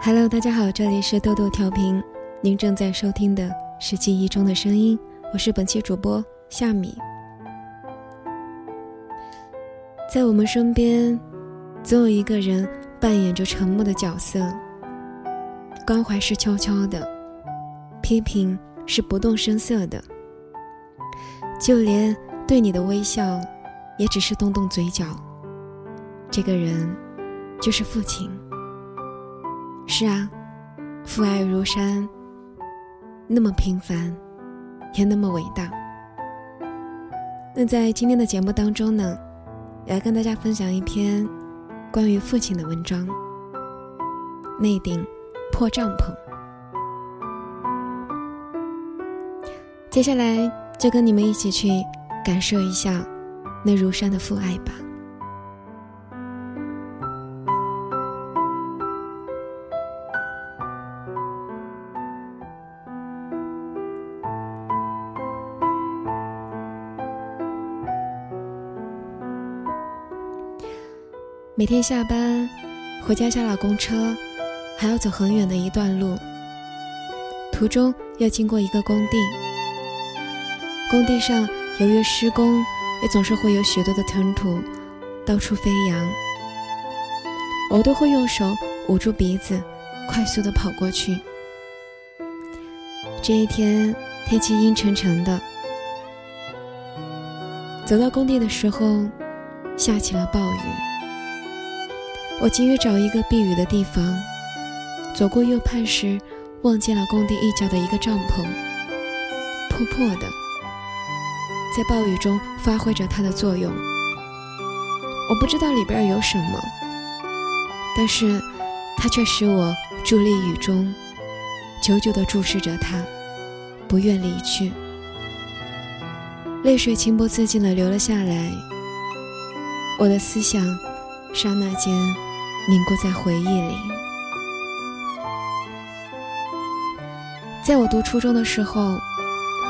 Hello，大家好，这里是豆豆调频，您正在收听的是记忆中的声音，我是本期主播夏米。在我们身边，总有一个人扮演着沉默的角色，关怀是悄悄的，批评是不动声色的，就连对你的微笑，也只是动动嘴角。这个人，就是父亲。是啊，父爱如山，那么平凡，也那么伟大。那在今天的节目当中呢，来跟大家分享一篇关于父亲的文章。那顶破帐篷。接下来就跟你们一起去感受一下那如山的父爱吧。每天下班回家下了公车，还要走很远的一段路。途中要经过一个工地，工地上由于施工，也总是会有许多的尘土到处飞扬。我都会用手捂住鼻子，快速的跑过去。这一天天气阴沉沉的，走到工地的时候，下起了暴雨。我急于找一个避雨的地方，走过右畔时，望见了工地一角的一个帐篷，破破的，在暴雨中发挥着它的作用。我不知道里边有什么，但是它却使我伫立雨中，久久地注视着它，不愿离去。泪水情不自禁地流了下来，我的思想刹那间。凝固在回忆里。在我读初中的时候，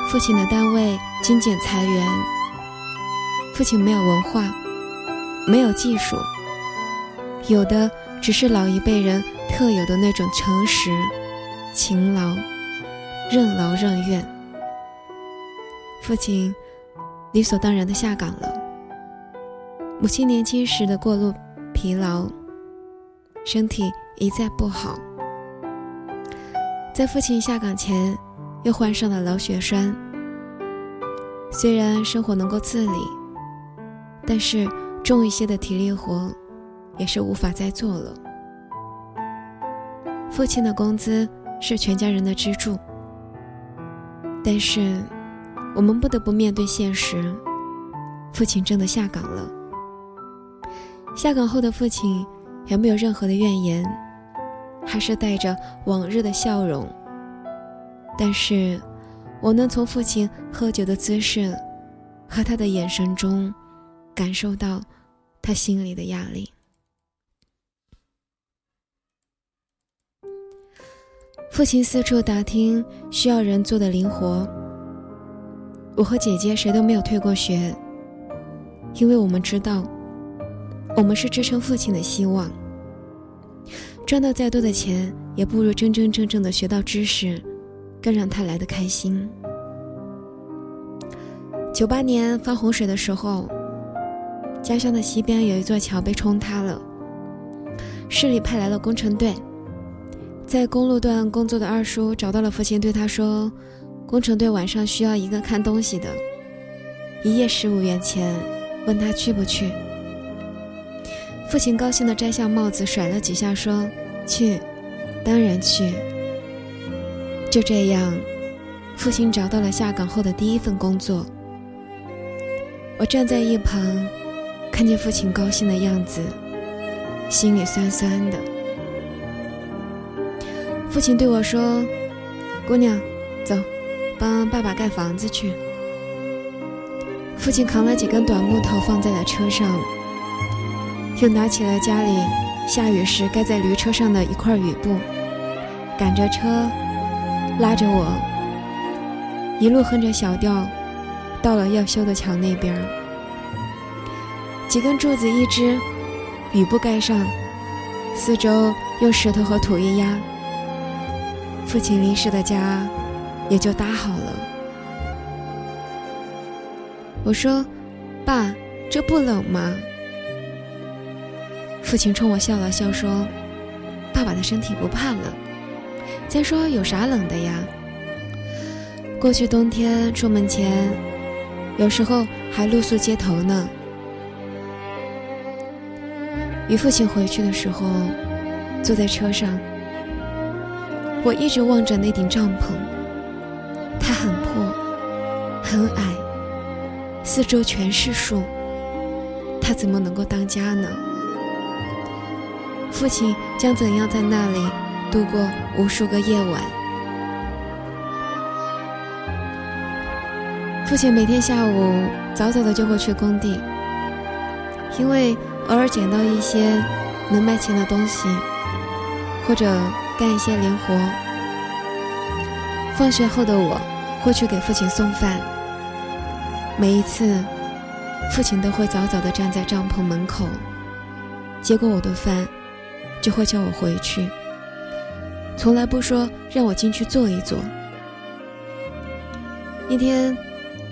父亲的单位精简裁员。父亲没有文化，没有技术，有的只是老一辈人特有的那种诚实、勤劳、任劳任怨。父亲理所当然的下岗了。母亲年轻时的过路疲劳。身体一再不好，在父亲下岗前，又患上了脑血栓。虽然生活能够自理，但是重一些的体力活，也是无法再做了。父亲的工资是全家人的支柱，但是我们不得不面对现实，父亲真的下岗了。下岗后的父亲。也没有任何的怨言，还是带着往日的笑容。但是，我能从父亲喝酒的姿势和他的眼神中，感受到他心里的压力。父亲四处打听需要人做的灵活。我和姐姐谁都没有退过学，因为我们知道。我们是支撑父亲的希望。赚到再多的钱，也不如真真正正的学到知识，更让他来的开心。九八年发洪水的时候，家乡的西边有一座桥被冲塌了，市里派来了工程队，在公路段工作的二叔找到了父亲，对他说：“工程队晚上需要一个看东西的，一夜十五元钱，问他去不去。”父亲高兴地摘下帽子，甩了几下，说：“去，当然去。”就这样，父亲找到了下岗后的第一份工作。我站在一旁，看见父亲高兴的样子，心里酸酸的。父亲对我说：“姑娘，走，帮爸爸盖房子去。”父亲扛了几根短木头放在了车上。又拿起了家里下雨时盖在驴车上的一块雨布，赶着车，拉着我，一路哼着小调，到了要修的桥那边。几根柱子一支，雨布盖上，四周用石头和土一压，父亲临时的家也就搭好了。我说：“爸，这不冷吗？”父亲冲我笑了笑说：“爸爸的身体不怕冷，再说有啥冷的呀？过去冬天出门前，有时候还露宿街头呢。”与父亲回去的时候，坐在车上，我一直望着那顶帐篷，它很破，很矮，四周全是树，它怎么能够当家呢？父亲将怎样在那里度过无数个夜晚？父亲每天下午早早的就会去工地，因为偶尔捡到一些能卖钱的东西，或者干一些零活。放学后的我会去给父亲送饭，每一次，父亲都会早早的站在帐篷门口，接过我的饭。就会叫我回去，从来不说让我进去坐一坐。那天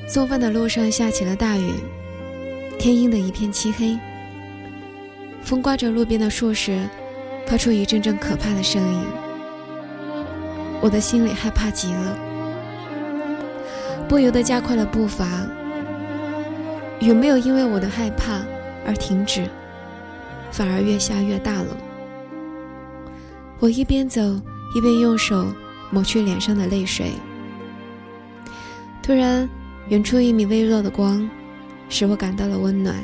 送饭的路上下起了大雨，天阴的一片漆黑，风刮着路边的树时，发出一阵阵可怕的声音。我的心里害怕极了，不由得加快了步伐。雨没有因为我的害怕而停止，反而越下越大了。我一边走一边用手抹去脸上的泪水。突然，远处一米微弱的光，使我感到了温暖。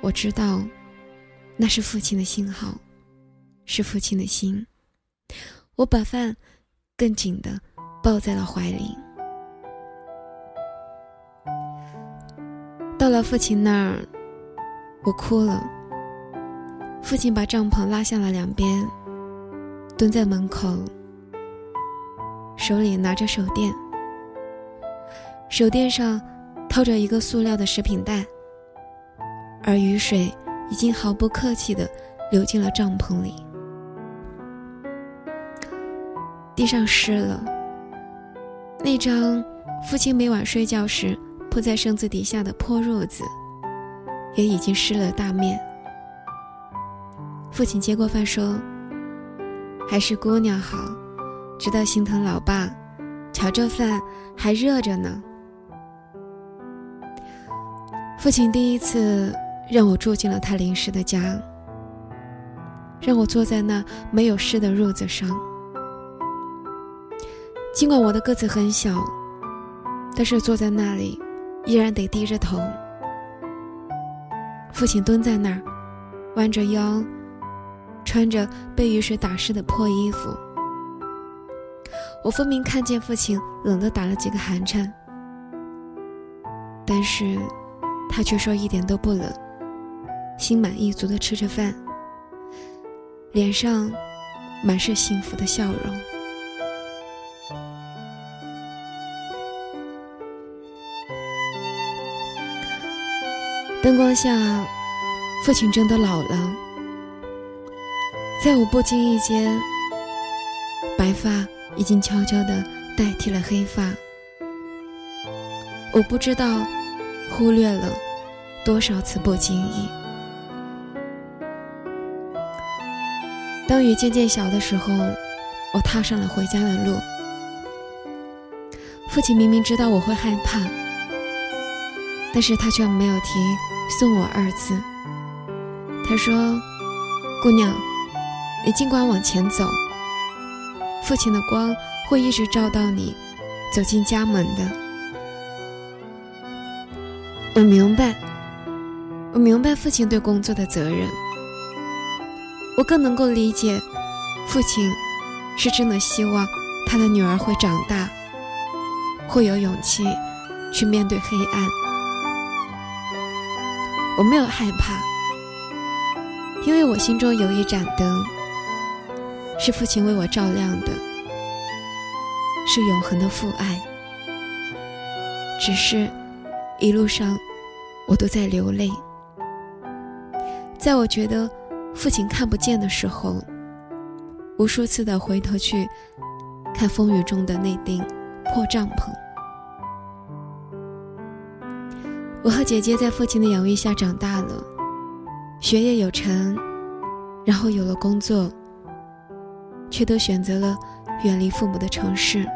我知道，那是父亲的信号，是父亲的心。我把饭更紧的抱在了怀里。到了父亲那儿，我哭了。父亲把帐篷拉向了两边。蹲在门口，手里拿着手电，手电上套着一个塑料的食品袋，而雨水已经毫不客气地流进了帐篷里，地上湿了。那张父亲每晚睡觉时铺在身子底下的破褥子，也已经湿了大面。父亲接过饭说。还是姑娘好，知道心疼老爸。瞧这饭还热着呢。父亲第一次让我住进了他临时的家，让我坐在那没有湿的褥子上。尽管我的个子很小，但是坐在那里依然得低着头。父亲蹲在那儿，弯着腰。穿着被雨水打湿的破衣服，我分明看见父亲冷得打了几个寒颤，但是，他却说一点都不冷，心满意足的吃着饭，脸上满是幸福的笑容。灯光下，父亲真的老了。在我不经意间，白发已经悄悄地代替了黑发。我不知道忽略了多少次不经意。当雨渐渐小的时候，我踏上了回家的路。父亲明明知道我会害怕，但是他却没有提送我二字。他说：“姑娘。”你尽管往前走，父亲的光会一直照到你走进家门的。我明白，我明白父亲对工作的责任，我更能够理解，父亲是真的希望他的女儿会长大，会有勇气去面对黑暗。我没有害怕，因为我心中有一盏灯。是父亲为我照亮的，是永恒的父爱。只是，一路上，我都在流泪。在我觉得父亲看不见的时候，无数次的回头去看风雨中的那顶破帐篷。我和姐姐在父亲的养育下长大了，学业有成，然后有了工作，却都选择了远离父母的城市。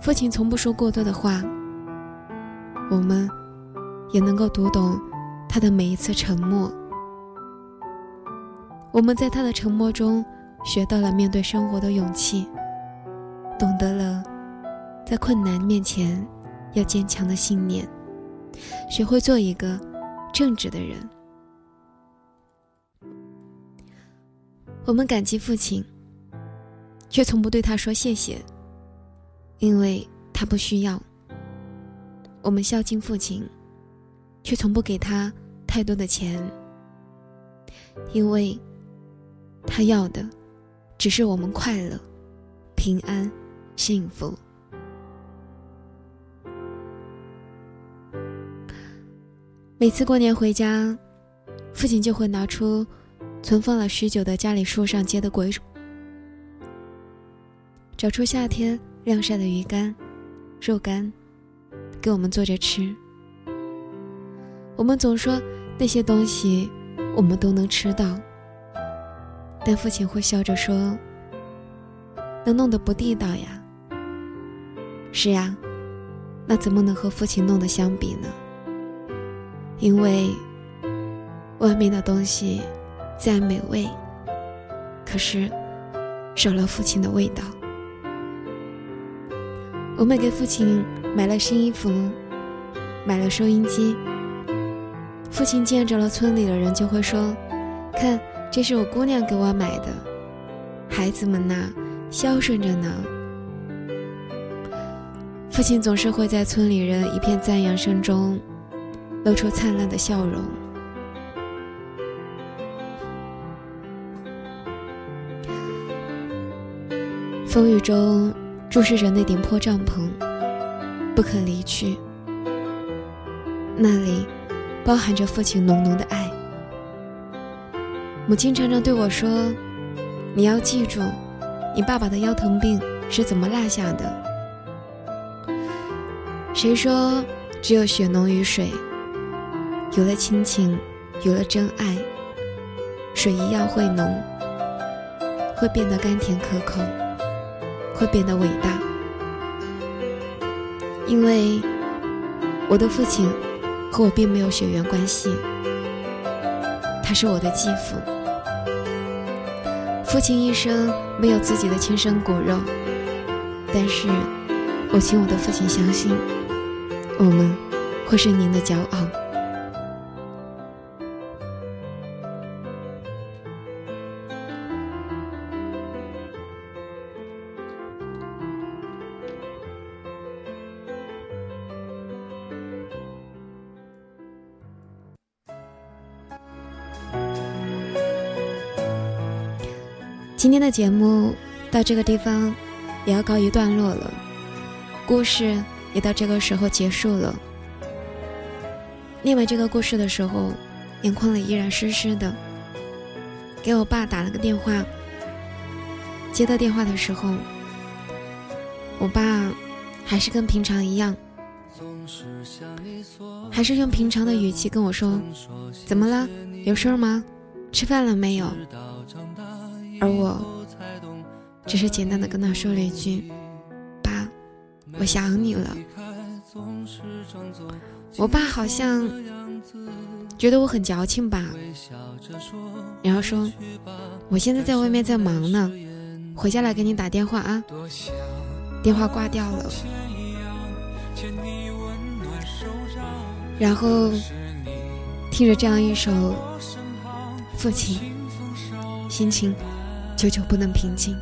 父亲从不说过多的话，我们也能够读懂他的每一次沉默。我们在他的沉默中学到了面对生活的勇气，懂得了在困难面前要坚强的信念，学会做一个正直的人。我们感激父亲，却从不对他说谢谢，因为他不需要。我们孝敬父亲，却从不给他太多的钱，因为。他要的，只是我们快乐、平安、幸福。每次过年回家，父亲就会拿出存放了许久的家里树上结的果，找出夏天晾晒的鱼干、肉干，给我们做着吃。我们总说那些东西，我们都能吃到。但父亲会笑着说：“能弄得不地道呀。”是呀，那怎么能和父亲弄得相比呢？因为外面的东西再美味，可是少了父亲的味道。我们给父亲买了新衣服，买了收音机。父亲见着了村里的人，就会说：“看。”这是我姑娘给我买的，孩子们呐，孝顺着呢。父亲总是会在村里人一片赞扬声中，露出灿烂的笑容。风雨中注视着那顶破帐篷，不肯离去。那里包含着父亲浓浓的爱。母亲常常对我说：“你要记住，你爸爸的腰疼病是怎么落下的。谁说只有血浓于水？有了亲情，有了真爱，水一样会浓，会变得甘甜可口，会变得伟大。因为我的父亲和我并没有血缘关系，他是我的继父。”父亲一生没有自己的亲生骨肉，但是，我请我的父亲相信，我们会是您的骄傲。今天的节目到这个地方也要告一段落了，故事也到这个时候结束了。念完这个故事的时候，眼眶里依然湿湿的。给我爸打了个电话，接到电话的时候，我爸还是跟平常一样，还是用平常的语气跟我说：“怎么了？有事吗？吃饭了没有？”而我，只是简单的跟他说了一句：“爸，我想你了。”我爸好像觉得我很矫情吧，然后说：“我现在在外面在忙呢，回家来给你打电话啊。”电话挂掉了，然后听着这样一首《父亲》，心情。久久不能平静。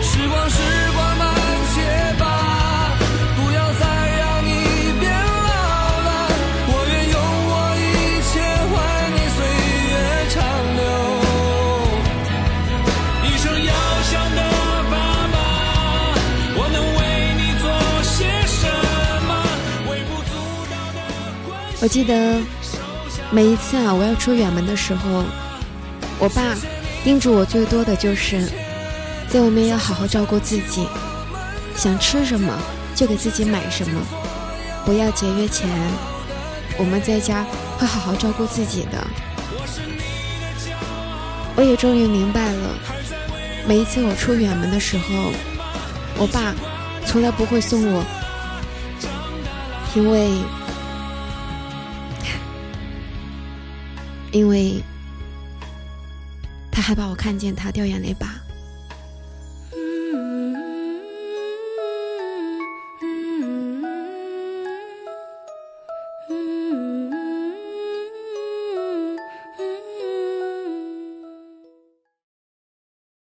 时光，时光慢些吧，不要再让你变老了。我愿用我一切换你岁月长流。一生要想的爸爸，我能为你做些什么？微不足道的关我记得每一次啊，我要出远门的时候。我爸叮嘱我最多的就是，在外面要好好照顾自己，想吃什么就给自己买什么，不要节约钱。我们在家会好好照顾自己的。我也终于明白了，每一次我出远门的时候，我爸从来不会送我，因为，因为。他害怕我看见他掉眼泪吧。